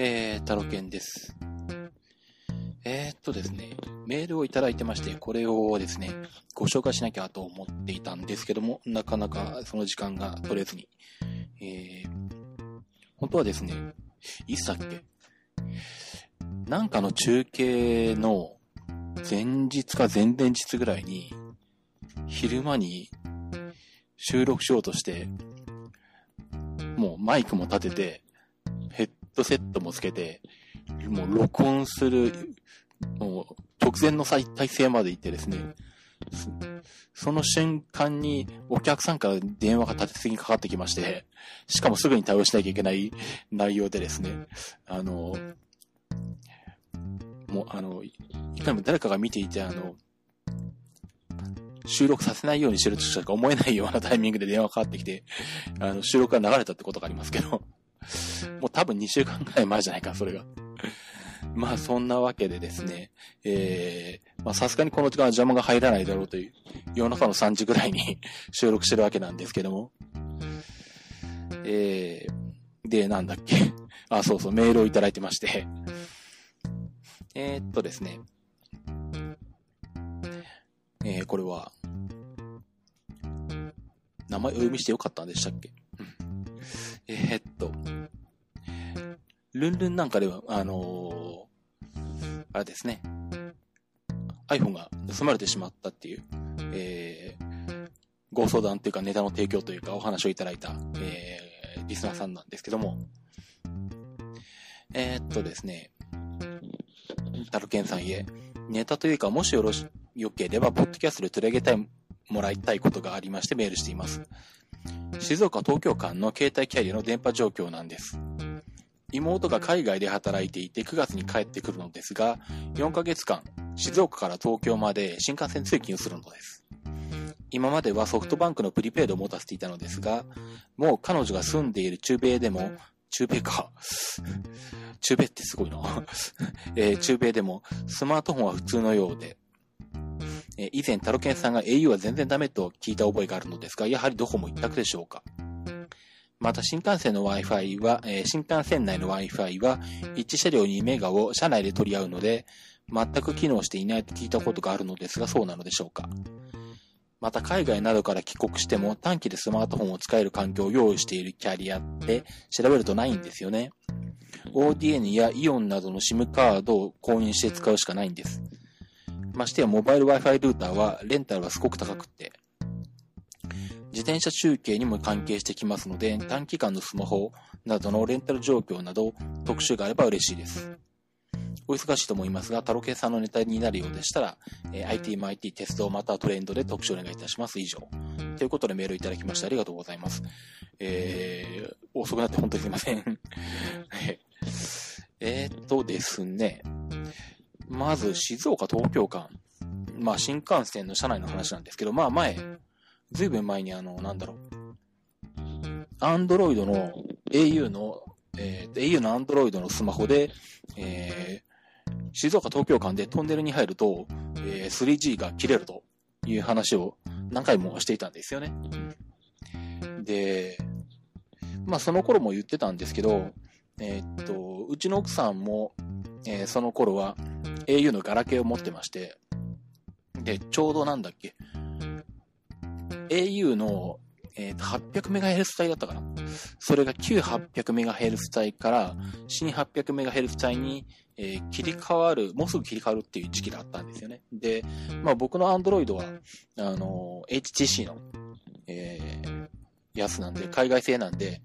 えー、タロケンです。えー、っとですね、メールをいただいてまして、これをですね、ご紹介しなきゃと思っていたんですけども、なかなかその時間が取れずに。えー、本当はですね、いつだっけなんかの中継の前日か前々日ぐらいに、昼間に収録しようとして、もうマイクも立てて、ドセットもつけて、もう録音する、もう直前の再体制まで行ってですね、その瞬間にお客さんから電話が立て続けにかかってきまして、しかもすぐに対応しなきゃいけない内容でですね、あの、もうあの、いかにも誰かが見ていて、あの、収録させないようにしてるとしか思えないようなタイミングで電話かかってきて、あの、収録が流れたってことがありますけど、もう多分2週間くらい前じゃないか、それが。まあ、そんなわけでですね、えー、まあ、さすがにこの時間は邪魔が入らないだろうという、夜中の3時ぐらいに 収録してるわけなんですけども、えー、で、なんだっけ。あ、そうそう、メールをいただいてまして、えー、っとですね、えー、これは、名前お読みしてよかったんでしたっけ。うん。えーっと、ルンルンなんかでは、あのーあれですね、iPhone が盗まれてしまったっていう、えー、ご相談というかネタの提供というかお話をいただいた、えー、リスナーさんなんですけども、えーっとですね、タルケンさんへ、ネタというか、もしよろし、よければ、ポッドキャストで取り上げたい、もらいたいことがありましてメールしています。静岡東京間の携帯キャリアの電波状況なんです。妹が海外で働いていて9月に帰ってくるのですが、4ヶ月間、静岡から東京まで新幹線通勤をするのです。今まではソフトバンクのプリペイドを持たせていたのですが、もう彼女が住んでいる中米でも、中米か。中米ってすごいな。えー中米でもスマートフォンは普通のようで、以前タロケンさんが au は全然ダメと聞いた覚えがあるのですが、やはりどこも一択でしょうか。また新幹線の Wi-Fi は、えー新幹線内の Wi-Fi は一車両にメガを車内で取り合うので、全く機能していないと聞いたことがあるのですが、そうなのでしょうか。また海外などから帰国しても短期でスマートフォンを使える環境を用意しているキャリアって調べるとないんですよね。ODN やイオンなどの SIM カードを購入して使うしかないんです。ましてやモバイル Wi-Fi ルーターはレンタルはすごく高くって、自転車中継にも関係してきますので、短期間のスマホなどのレンタル状況など特集があれば嬉しいです。お忙しいと思いますが、タロケンさんのネタになるようでしたら、えー IT マ IT 鉄道またはトレンドで特集お願いいたします。以上。ということでメールいただきましてありがとうございます。えー、遅くなって本当にすいません。は いえーっとですね、まず静岡東京間、まあ新幹線の車内の話なんですけど、まあ前、ずいぶん前にあの、なんだろう、アンドロイドの au の、えー au のアンドロイドのスマホで、えー静岡東京間でトンネルに入ると、えー 3G が切れるという話を何回もしていたんですよね。で、まあその頃も言ってたんですけど、えーっと、うちの奥さんも、えーその頃は au のガラケーを持ってまして、で、ちょうどなんだっけ、au の、えーと 800MHz 帯だったかな？それが旧 800MHz 帯から新 800MHz 帯に、えー切り替わる、もうすぐ切り替わるっていう時期があったんですよね。で、まあ僕の Android は、あの、HTC の、えーやつなんで、海外製なんで、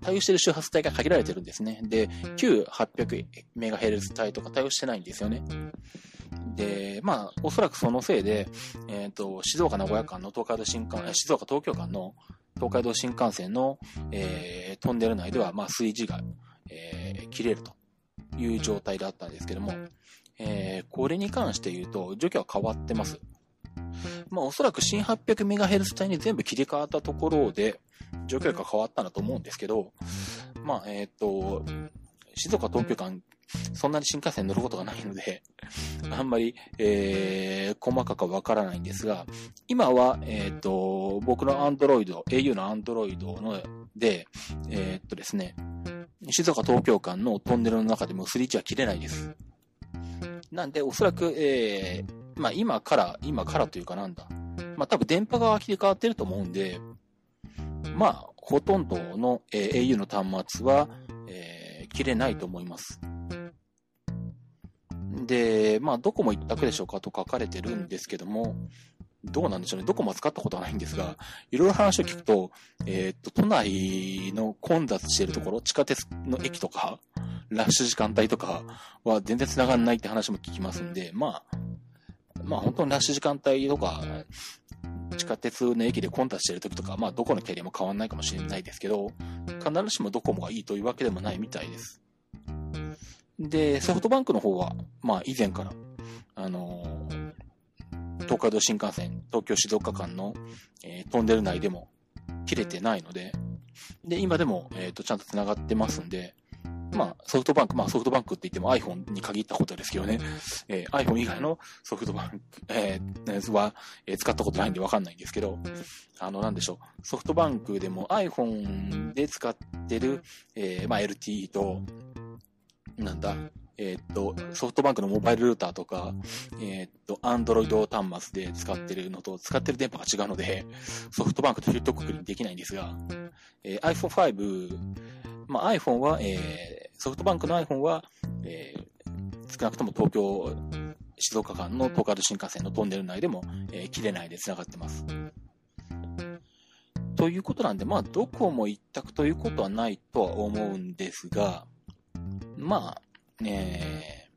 対応してる周波数帯が限られてるんですね。で、旧 800MHz 帯とか対応してないんですよね。で、まあ、おそらくそのせいで、えっ、と、静岡名古屋間の東海道新幹、え静岡東京間の東海道新幹線の、えートンネル内では、まあ、3G が、えー切れるという状態だったんですけども、えーこれに関して言うと、状況は変わってます。まあ、おそらく新 800MHz 帯に全部切り替わったところで、状況が変わったんだと思うんですけど、まあ、えっ、と、静岡東京間、そんなに新幹線乗ることがないので、あんまり、えー、細かくはわからないんですが、今は、えっ、と、僕の Android、au の Android ので、えーっとですね、静岡東京間のトンネルの中でも 3G は切れないです。なんで、おそらく、えー、まあ今から、今からというかなんだ。まあ多分電波が切り替わってると思うんで、まあ、ほとんどの、えー、au の端末は、えー、切れないと思います。で、まあ、どこも一択でしょうかと書かれてるんですけども、どうなんでしょうね。どこも使ったことはないんですが、いろいろ話を聞くと、えー、っと、都内の混雑しているところ、地下鉄の駅とか、ラッシュ時間帯とかは全然繋がんないって話も聞きますんで、まあ、まあ本当にラッシュ時間帯とか、地下鉄の駅で混雑してる時とか、まあどこのキャリアも変わんないかもしれないですけど、必ずしもドコモがいいというわけでもないみたいです。で、ソフトバンクの方は、まあ以前から、あのー、東海道新幹線、東京静岡間の、えー、トンネル内でも切れてないので、で、今でも、えっ、ー、と、ちゃんと繋がってますんで、まあ、ソフトバンク、まあ、ソフトバンクって言っても iPhone に限ったことですけどね、えー、iPhone 以外のソフトバンク、えー、は、えー、使ったことないんでわかんないんですけど、あの、なんでしょう、ソフトバンクでも iPhone で使ってる、えー、まあ、LTE と、なんだ、えっ、と、ソフトバンクのモバイルルーターとか、えっ、と、アンドロイド端末で使ってるのと、使ってる電波が違うので、ソフトバンクとヒットくくりにできないんですが、えー、iPhone5、まあ、iPhone は、えー、ソフトバンクの iPhone は、えー、少なくとも東京、静岡間の東海道新幹線のトンネル内でも、えー、切れないで繋がってます。ということなんで、まあ、どこも一択ということはないとは思うんですが、まあ、え、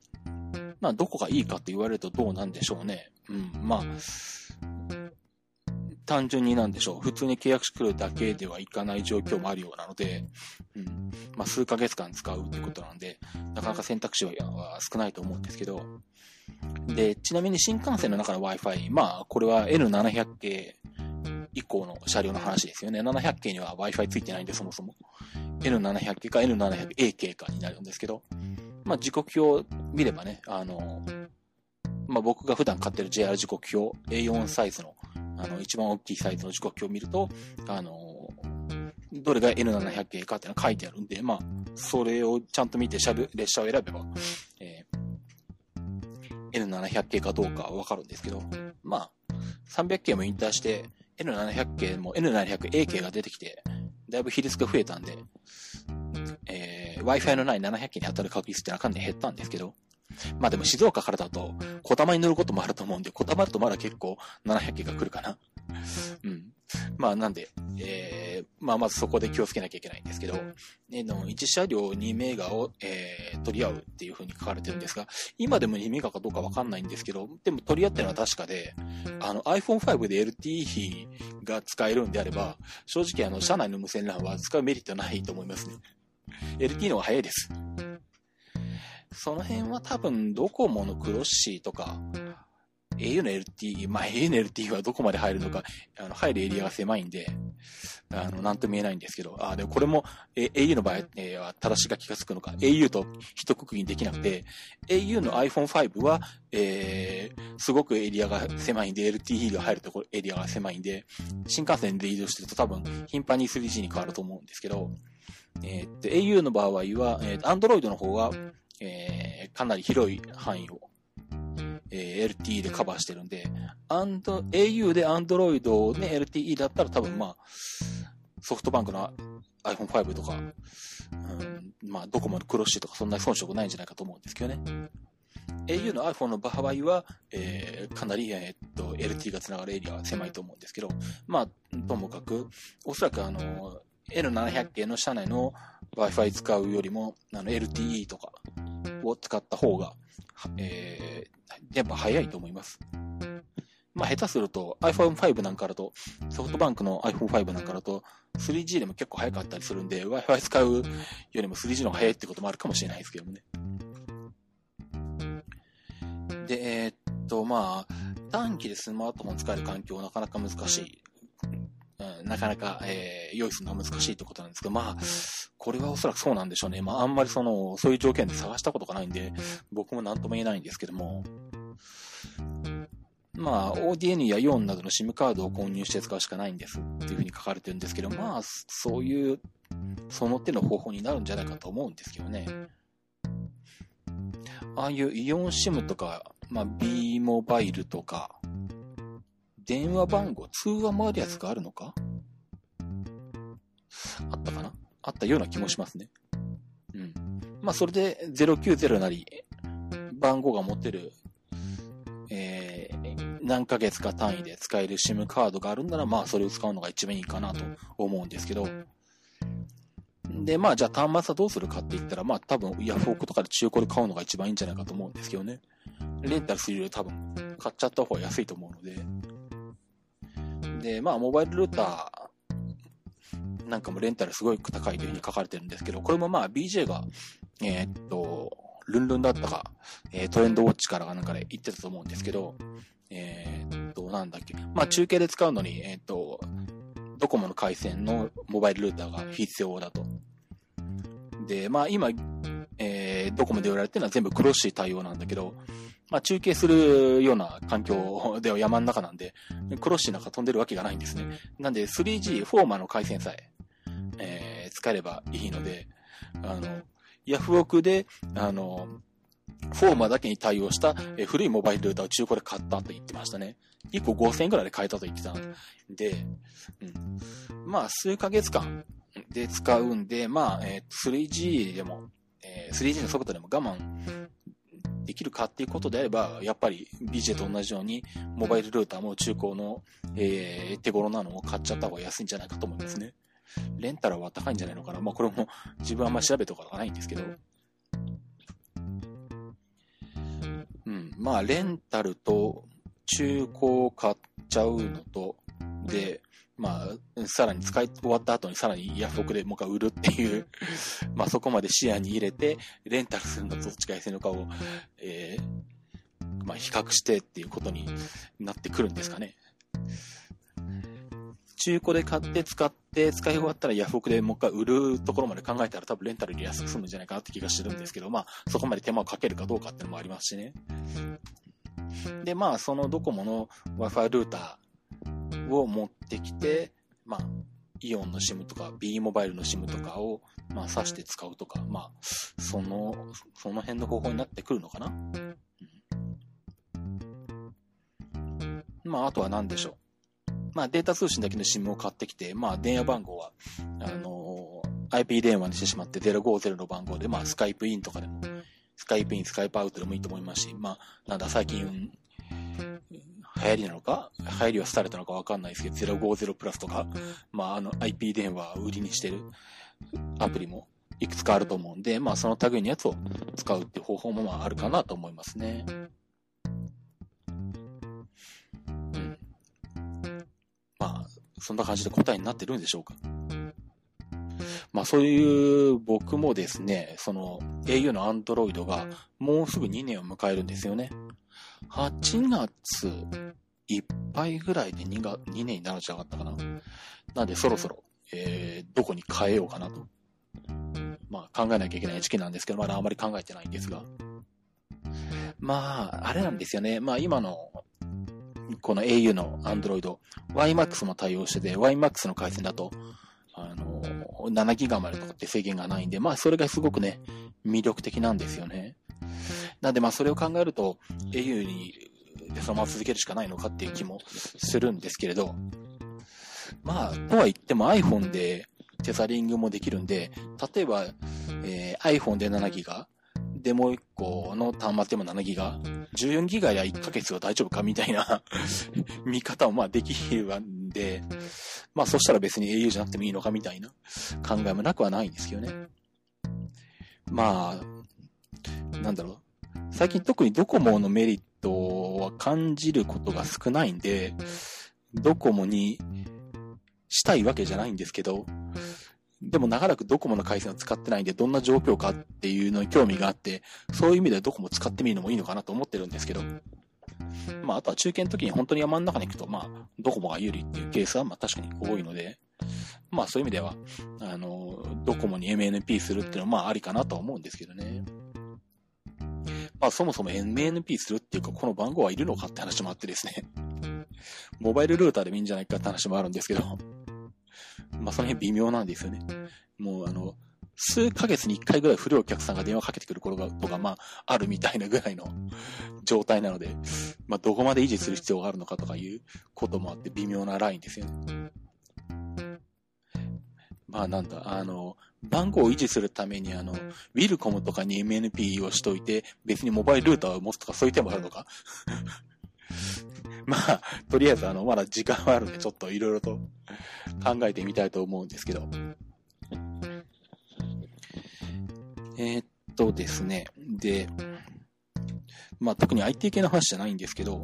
まあ、どこがいいかって言われるとどうなんでしょうね。うん、まあ、単純になんでしょう。普通に契約してくるだけではいかない状況もあるようなので、うん、まあ、数ヶ月間使うっていうことなんで、なかなか選択肢は少ないと思うんですけど、で、ちなみに新幹線の中の Wi-Fi、まあ、これは N700 系以降の車両の話ですよね。700系には Wi-Fi ついてないんで、そもそも。N700 系か N700A 系かになるんですけど、まあ、時刻表見ればね、あの、まあ、僕が普段買ってる JR 時刻表、A4 サイズの、あの、一番大きいサイズの時刻表を見ると、あの、どれが N700 系かっていうのが書いてあるんで、まあ、それをちゃんと見て列車を選べば、えー、N700 系かどうかわかるんですけど、まあ、300系も引退して、N700 系も N700A 系が出てきて、だいぶ比率が増えたんで、えー、Wi-Fi のない700系に当たる確率ってなかなか減ったんですけど、まあでも静岡からだと、小玉に乗ることもあると思うんで、小玉だとまだ結構700系が来るかな。うん。まあなんで、えー、まあまずそこで気をつけなきゃいけないんですけど、えの、1車両2メガを、えー、取り合うっていう風に書かれてるんですが、今でも2メガかどうかわかんないんですけど、でも取り合ってるのは確かで、あの iPhone5 で LTE が使えるんであれば、正直あの、車内の無線 LAN は使うメリットないと思いますね。LTE の方が早いです。その辺は多分ドコモのクロッシーとか、au の LTE、まあ au の LTE はどこまで入るのか、あの、入るエリアが狭いんで、あの、なんとも言えないんですけど、あ、でもこれも、え au の場合、えー、は正し書きがつくのか、au と一括りにできなくて、au の iPhone5 は、えー、すごくエリアが狭いんで、LTE が入るところ、エリアが狭いんで、新幹線で移動してると多分、頻繁に 3G に変わると思うんですけど、えー、っと、au の場合は、えー、Android の方が、えー、かなり広い範囲を、えー、LTE でカバーしてるんで、au で Android ね、LTE だったら多分まあ、ソフトバンクの iPhone5 とか、うん、まあ、ドコモのクロッシーとかそんなに遜色ないんじゃないかと思うんですけどね。au の iPhone の場合は、えー、かなり、えー、っと、LT が繋がるエリアは狭いと思うんですけど、まあ、ともかく、おそらくあの、N700 系の車内の Wi-Fi 使うよりも、あの、LTE とかを使った方が、えー、やっぱ早いと思います。まあ、下手すると iPhone5 なんかだと、ソフトバンクの iPhone5 なんかだと、3G でも結構早かったりするんで、Wi-Fi 使うよりも 3G の方が早いってこともあるかもしれないですけどもね。で、えー、っと、まあ、短期でスマートフォン使える環境はなかなか難しい。うん、なかなか、えー、用意するのは難しいってことなんですけど、まあ、これはおそらくそうなんでしょうね。まあ、あんまりその、そういう条件で探したことがないんで、僕も何とも言えないんですけども、まあ、ODN や4などの SIM カードを購入して使うしかないんですっていうふうに書かれてるんですけど、まあ、そういうその手の方法になるんじゃないかと思うんですけどね。ああいうイオンシムとか、まあ、B モバイルとか、電話番号、通話もあるやつがあるのか？あったかな？あったような気もしますね。うん。まあ、それで090なり、番号が持てる、えー、何ヶ月か単位で使える SIM カードがあるんなら、まあ、それを使うのが一番いいかなと思うんですけど、で、まあ、じゃあ端末はどうするかって言ったら、まあ、多分、ヤフオクとかで中古で買うのが一番いいんじゃないかと思うんですけどね。レンタルするより多分、買っちゃった方が安いと思うので。で、まあ、モバイルルーターなんかもレンタルすごい高いというふうに書かれてるんですけど、これもまあ、BJ が、えー、っと、ルンルンだったか、えー、トレンドウォッチからなんかで言ってたと思うんですけど、えー、っと、なんだっけ。まあ、中継で使うのに、え、っと、ドコモの回線のモバイルルーターが必要だと。で、まあ今、えー、ドコモで売られてるのは全部クロッシー対応なんだけど、まあ中継するような環境では山の中なんで、クロッシーなんか飛んでるわけがないんですね。なんで 3G、フォーマの回線さえ、えー、使えればいいので、あの、ヤフオクで、あの、フォーマだけに対応した、え古いモバイルルーターを中古で買ったと言ってましたね。1個5000円くらいで買えたと言ってたんで、うん。まあ、数ヶ月間で使うんで、まあ、えー、3G でも、えー、3G の速度でも我慢できるかっていうことであれば、やっぱり BJ と同じように、モバイルルーターも中古の、えー、手頃なのを買っちゃった方が安いんじゃないかと思いますね。レンタルは高いんじゃないのかな？まあ、これも自分はあんま調べたことがないんですけど。うん。まあ、レンタルと中古買っちゃうのと、で、まあ、さらに使い終わった後にさらにヤフオクでもう一回売るっていう まあそこまで視野に入れて、レンタルするのとどっちが安いのかを、えー、まあ比較してっていうことになってくるんですかね。中古で買って使って使い終わったらヤフオクでもう一回売るところまで考えたら多分レンタルより安く済むんじゃないかなって気がしてるんですけど、まあそこまで手間をかけるかどうかっていうのもありますしね。で、まあそのドコモの Wi-Fi ルーターを持ってきて、まあイオンの SIM とか B モバイルの SIM とかを、まあ、挿して使うとか、まあ、その、その辺の方法になってくるのかな？うん、まあ、あとは何でしょう？まあ、データ通信だけの SIM を買ってきて、まあ、電話番号は、あのー、IP 電話にしてしまって050の番号で、まあ、スカイプインとかでも、スカイプイン、スカイプアウトでもいいと思いますし、まあ、なんだ、最近、流行りなのか流行りは廃れたのかわかんないですけど、050プラスとか、まあ、あの、IP 電話を売りにしてるアプリもいくつかあると思うんで、まあ、その類のやつを使うっていう方法もまああるかなと思いますね。そんな感じで答えになってるんでしょうか。まあそういう僕もですね、その au の Android がもうすぐ2年を迎えるんですよね。8月いっぱいぐらいで 2, が2年になるんじゃなかったかな。なんでそろそろ、えー、どこに変えようかなと。まあ考えなきゃいけない時期なんですけど、まだあんまり考えてないんですが。まあ、あれなんですよね。まあ今のこの au の Android、YMAX も対応してて、YMAX の回線だと、あの、7ギガまでとかって制限がないんで、まあそれがすごくね、魅力的なんですよね。なんでまあそれを考えると、au にそのまま続けるしかないのかっていう気もするんですけれど、まあ、とは言っても iPhone でテザリングもできるんで、例えば、えー、iPhone で7ギガ、でもう1個の端末でも7ギガ、14ギガや1ヶ月は大丈夫かみたいな 見方もまあできるんで、まあそしたら別に au じゃなくてもいいのかみたいな考えもなくはないんですけどね。まあ、なんだろう。最近特にドコモのメリットは感じることが少ないんで、ドコモにしたいわけじゃないんですけど、でも長らくドコモの回線を使ってないんで、どんな状況かっていうのに興味があって、そういう意味ではドコモ使ってみるのもいいのかなと思ってるんですけど、まあ、あとは中堅の時に本当に山の中に行くと、まあ、ドコモが有利っていうケースは、まあ確かに多いので、まあそういう意味では、あの、ドコモに MNP するっていうのはまあありかなとは思うんですけどね。まあそもそも MNP するっていうか、この番号はいるのかって話もあってですね。モバイルルーターでもいいんじゃないかって話もあるんですけど、まあその辺微妙なんですよね。もうあの、数ヶ月に一回ぐらい古いお客さんが電話かけてくる頃が、とか、まあ、あるみたいなぐらいの 状態なので、まあ、どこまで維持する必要があるのかとかいうこともあって微妙なラインですよね。まあ、なんだ、あの、番号を維持するために、あの、ウィルコムとかに MNP をしといて、別にモバイルルーターを持つとかそういう手もあるのか？まあ、とりあえず、あの、まだ時間はあるんで、ちょっといろいろと考えてみたいと思うんですけど。えー、っとですね。で、まあ、特に IT 系の話じゃないんですけど、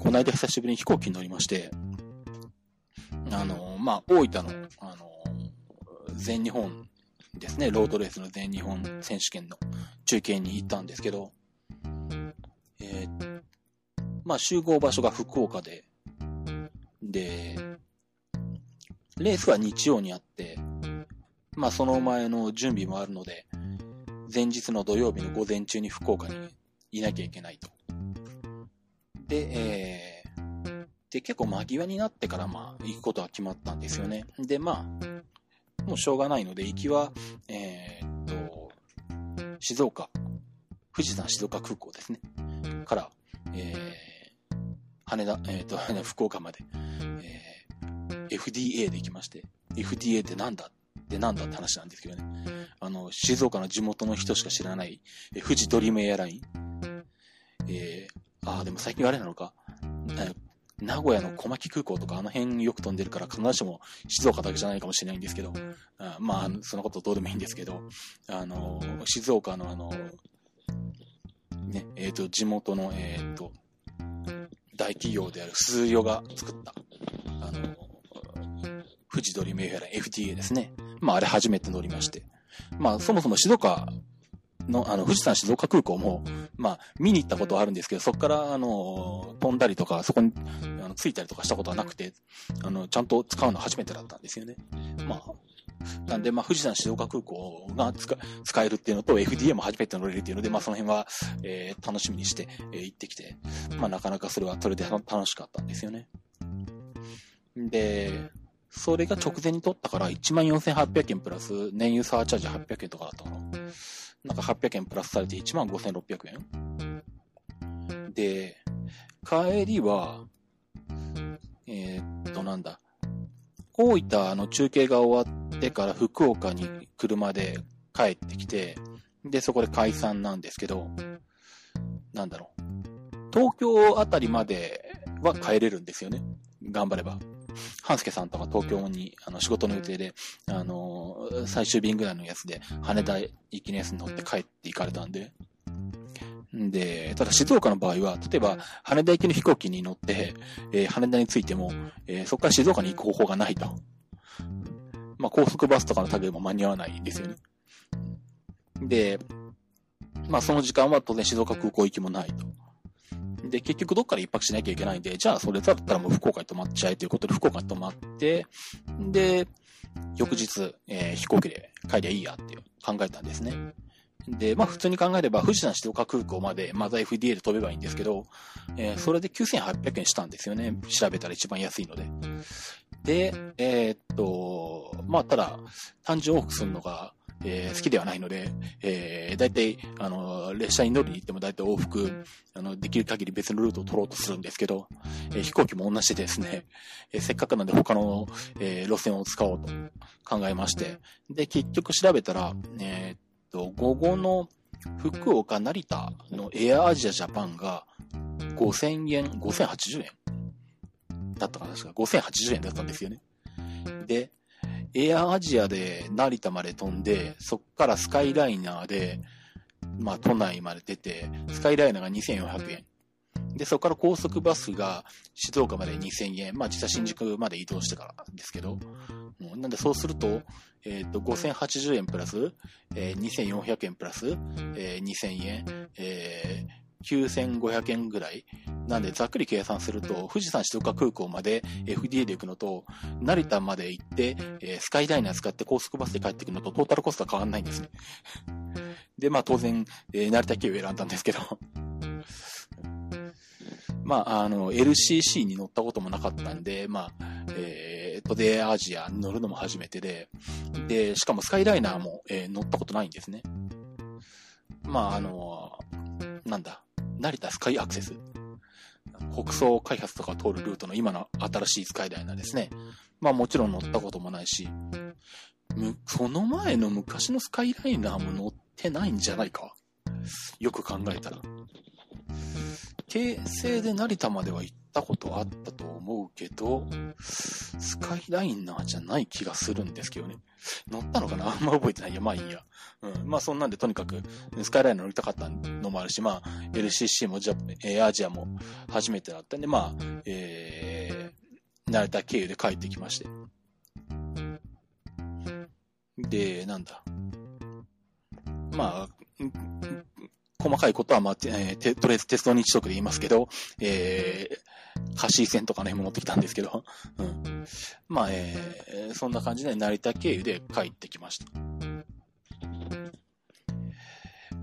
この間久しぶりに飛行機に乗りまして、あの、まあ、大分の、あの、全日本ですね、ロードレースの全日本選手権の中継に行ったんですけど、えー、まあ集合場所が福岡で、で、レースは日曜にあって、まあその前の準備もあるので、前日の土曜日の午前中に福岡にいなきゃいけないと。で、えー、で、結構間際になってからまあ行くことは決まったんですよね。で、まあ、もうしょうがないので、行きは、えー、っと、静岡、富士山静岡空港ですね。から、えー、羽田、えー、っと、福岡まで、えー、FDA で行きまして、FDA ってなんだ？ってなんだって話なんですけどね。あの、静岡の地元の人しか知らない、え富士ドリームエアライン。えー、ああ、でも最近あれなのか、名古屋の小牧空港とかあの辺よく飛んでるから必ずしも静岡だけじゃないかもしれないんですけど、あまあ、そのことどうでもいいんですけど、あの、静岡のあの、ね、えっ、ー、と、地元の、えっ、ー、と、大企業である鈴代が作った、あの、富士ドリームエアライン FDA ですね。まあ、あれ初めて乗りまして。まあ、そもそも静岡の、あの、富士山静岡空港も、まあ、見に行ったことはあるんですけど、そこから、あの、飛んだりとか、そこに、あの、着いたりとかしたことはなくて、あの、ちゃんと使うの初めてだったんですよね。まあ、なんで、まあ、富士山静岡空港が使えるっていうのと、FDA も初めて乗れるっていうので、まあ、その辺は、えー、楽しみにして、えー、行ってきて、まあ、なかなかそれは、それで楽しかったんですよね。で、それが直前に取ったから、14,800円プラス、燃油サーチャージ800円とかだったかな。なんか800円プラスされて1万5600円で、帰りは、えー、っと、なんだ。大分の中継が終わってから福岡に車で帰ってきて、で、そこで解散なんですけど、なんだろう。東京あたりまでは帰れるんですよね。頑張れば。半助さんとか東京にあの仕事の予定で、あのー、最終便ぐらいのやつで羽田行きのやつに乗って帰って行かれたんで、で、ただ静岡の場合は、例えば羽田行きの飛行機に乗って、えー、羽田に着いても、えー、そこから静岡に行く方法がないと。まあ、高速バスとかの類も間に合わないですよね。で、まあ、その時間は当然静岡空港行きもないと。で、結局どっから一泊しなきゃいけないんで、じゃあそれだったらもう福岡に泊まっちゃえということで福岡に泊まって、で、翌日、えー、飛行機で帰りゃいいやって考えたんですね。で、まあ普通に考えれば富士山静岡空港までまた FDA で飛べばいいんですけど、えー、それで9800円したんですよね。調べたら一番安いので。で、えー、っと、まあただ、単純往復するのが、えー、好きではないので、えー、大体、あの、列車に乗りに行っても大体往復、あの、できる限り別のルートを取ろうとするんですけど、えー、飛行機も同じでですね、えー、せっかくなんで他の、えー、路線を使おうと考えまして、で、結局調べたら、えー、っと、午後の福岡成田のエアアジアジャパンが5000円、5080円だったかなですか、5080円だったんですよね。で、エアアジアで成田まで飛んで、そっからスカイライナーで、まあ都内まで出て、スカイライナーが2400円。で、そこから高速バスが静岡まで2000円。まあ実際新宿まで移動してからですけど。なんでそうすると、えっ、ー、と、5080円プラス、えー、2400円プラス、えー、2000円、えー、9500円ぐらい。なんで、ざっくり計算すると、富士山静岡空港まで FDA で行くのと、成田まで行って、えー、スカイダイナー使って高速バスで帰ってくるのと、トータルコストは変わんないんですね。で、まあ当然、えー、成田経由を選んだんですけど。まあ、あの、LCC に乗ったこともなかったんで、まあ、えー、トデエアジアに乗るのも初めてで、で、しかもスカイライナーも、えー、乗ったことないんですね。まあ、あの、なんだ、成田スカイアクセス。北総開発とか通るルートの今の新しいスカイライナーですね。まあもちろん乗ったこともないし、その前の昔のスカイライナーも乗ってないんじゃないか？よく考えたら。京成で成田までは行ったことあったと思うけど、スカイライナーじゃない気がするんですけどね。乗ったのかな？あんま覚えてない。や、まあいいや。うん。まあそんなんでとにかく、スカイライナー乗りたかったのもあるし、まあ LCC もジャアジアも初めてだったんで、まあ、えー、成田経由で帰ってきまして。で、なんだ。まあ、細かいことは、まあ、えー、とりあえず鉄道日直で言いますけど、えー、カシー線とかね、持ってきたんですけど、うん。まあ、えー、そんな感じで成田経由で帰ってきました。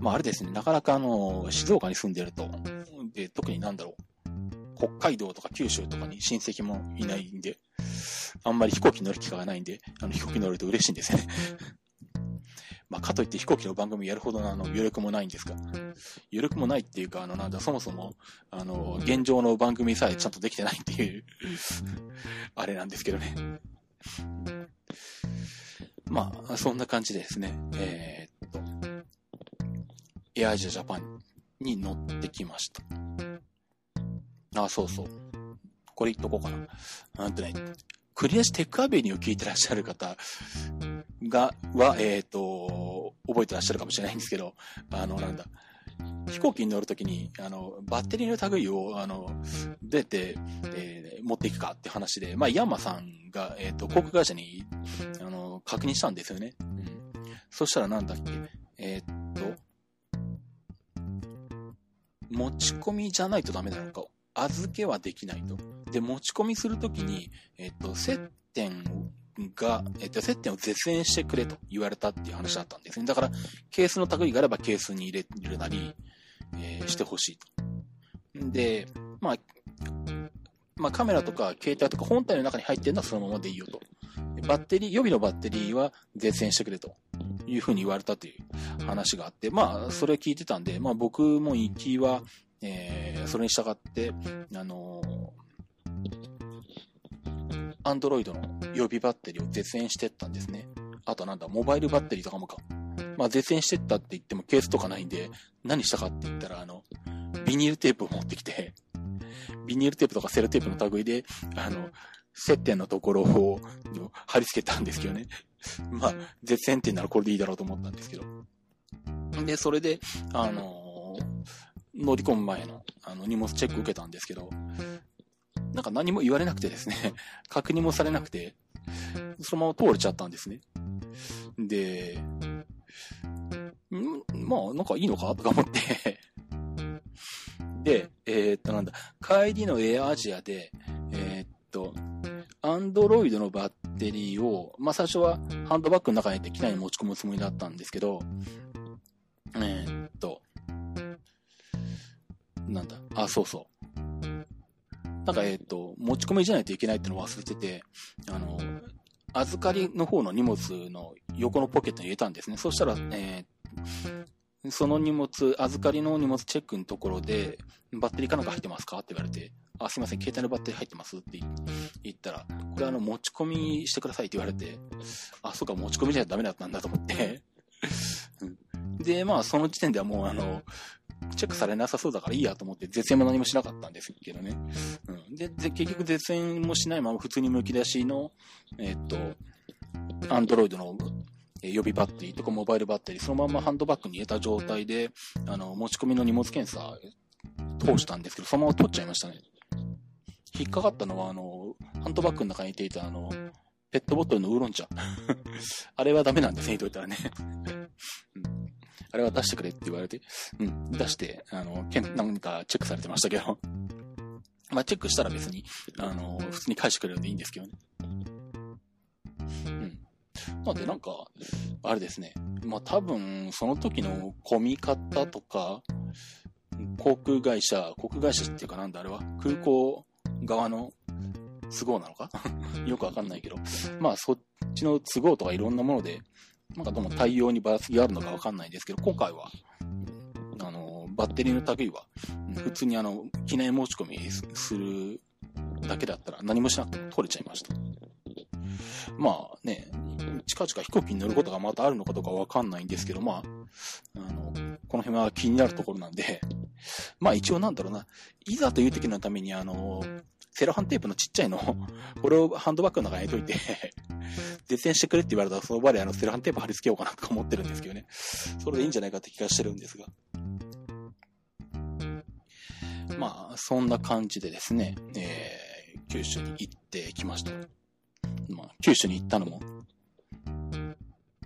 まあ、あれですね、なかなかあの、静岡に住んでると、で、特になんだろう、北海道とか九州とかに親戚もいないんで、あんまり飛行機乗る機会がないんで、あの、飛行機乗ると嬉しいんですね。まあ、かといって飛行機の番組やるほどのあの余力もないんですが、余力もないっていうか、あの、なんだ、そもそも、あの、現状の番組さえちゃんとできてないっていうあれなんですけどね。まあ、そんな感じでですね、えー、っと、エアージャジャパンに乗ってきました。あ、そうそう。これ言っとこうかな。なんとね、クリアしテックアベニューを聞いてらっしゃる方が、は、えっ、ー、と、覚えてらっしゃるかもしれないんですけど、あの、なんだ、飛行機に乗るときに、あの、バッテリーの類を、あの、出て、えー、持っていくかって話で、まあ、ヤンマさんが、えっ、ー、と、航空会社に、あの、確認したんですよね。うん。そしたらなんだっけ、えっ、と、持ち込みじゃないとダメなのか、預けはできないと。で、持ち込みするときに、えっ、と、接点が、えっと、接点を絶縁してくれと言われたっていう話だったんですね。だから、ケースの類があればケースに入れるなり、えー、してほしいと。で、まあ、まあ、カメラとか携帯とか本体の中に入ってるのはそのままでいいよと。バッテリー、予備のバッテリーは絶縁してくれというふうに言われたという話があって、まあ、それ聞いてたんで、まあ僕も行きは、えー、それに従って、あのアンドロイドの予備バッテリーを絶縁してったんですね。あとなんだ、モバイルバッテリーとかもか。まあ絶縁してったって言ってもケースとかないんで、何したかって言ったら、あの、ビニールテープを持ってきて、ビニールテープとかセルテープの類で、あの、接点のところを貼り付けたんですけどね。まあ、絶縁ってならこれでいいだろうと思ったんですけど。で、それで、あのー、乗り込む前の、あの、荷物チェック受けたんですけど、なんか何も言われなくてですね、確認もされなくて、そのまま通れちゃったんですね。で、ん？まあ、なんかいいのか？とか思って。で、えー、っと、なんだ、帰りのエアアジアで、えー、っと、アンドロイドのバッテリーを、まあ最初はハンドバッグの中に入って機内に持ち込むつもりだったんですけど、えー、っと、なんだ、あ、そうそう。なんか、えっ、と、持ち込みじゃないといけないってのを忘れてて、あの、預かりの方の荷物の横のポケットに入れたんですね。そしたら、えー、その荷物、預かりの荷物チェックのところで、バッテリーかなんか入ってますか？って言われて、あ、すいません、携帯のバッテリー入ってますって言ったら、これあの、持ち込みしてくださいって言われて、あ、そうか、持ち込みじゃダメだったんだと思って で、まあ、その時点ではもう、あの、チェックされなさそうだからいいやと思って、絶縁も何もしなかったんですけどね。で、で結局絶縁もしないまま普通に剥き出しの、え、っと、アンドロイドの予備バッテリーとかモバイルバッテリー、そのままハンドバッグに入れた状態で、あの、持ち込みの荷物検査通したんですけど、そのまま取っちゃいましたね。引っかかったのは、あの、ハンドバッグの中に入れていた、あの、ペットボトルのウーロン茶。あれはダメなんですね、言といたらね。うんあれは出してくれって言われて、うん、出して、あの、けん、何かチェックされてましたけど、まあ、チェックしたら別に、あの、普通に返してくれるんでいいんですけどね。うん。なんで、なんか、あれですね。まあ、多分、その時の込み方とか、航空会社、航空会社っていうかなんだあれは、空港側の、都合なのか？よくわかんないけど。まあ、そっちの都合とかいろんなもので、なんかどうも対応にばらつきがあるのかわかんないんですけど、今回は、バッテリーの類は、普通にあの、記念持ち込みするだけだったら何もしなくても取れちゃいました。まあね、近々飛行機に乗ることがまたあるのかどうかわかんないんですけど、まあ、あの、この辺は気になるところなんで、まあ一応なんだろうな、いざという時のためにあの、セロハンテープのちっちゃいの、これをハンドバッグの中に入れといて絶縁してくれって言われたらその場であのセロハンテープ貼り付けようかなとか思ってるんですけどね。それでいいんじゃないかって気がしてるんですが。まあ、そんな感じでですね、えー、九州に行ってきました。まあ、九州に行ったのも、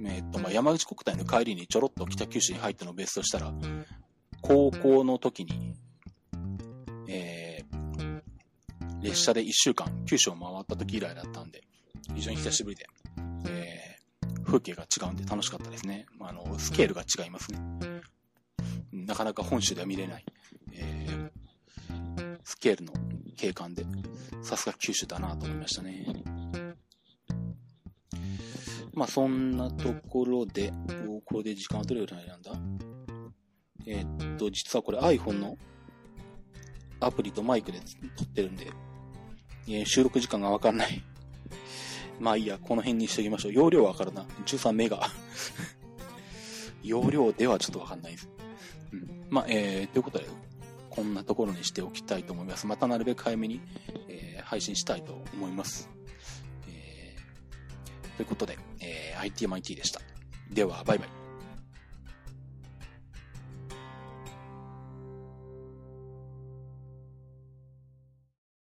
えっと、まあ、山口国体の帰りにちょろっと北九州に入ったのをベースとしたら、高校の時に、えー、列車で1週間九州を回った時以来だったんで、非常に久しぶりで、えー、風景が違うんで楽しかったですね。まあ、あの、スケールが違いますね。なかなか本州では見れない、えー、ケールの景観で、さすが九州だなと思いましたね。まあそんなところで、これで時間はどれぐらいなんだ？えー、っと、実はこれ iPhone のアプリとマイクで撮ってるんで、えー、収録時間がわかんない。まあいいや、この辺にしときましょう。容量わかるな。13メガ。容量ではちょっとわかんないです。うん。まあ、えー、ということで、こんなところにしておきたいと思います。またなるべく早めに、えー、配信したいと思います。えー、ということで、えー、ITMIT でした。では、バイバイ。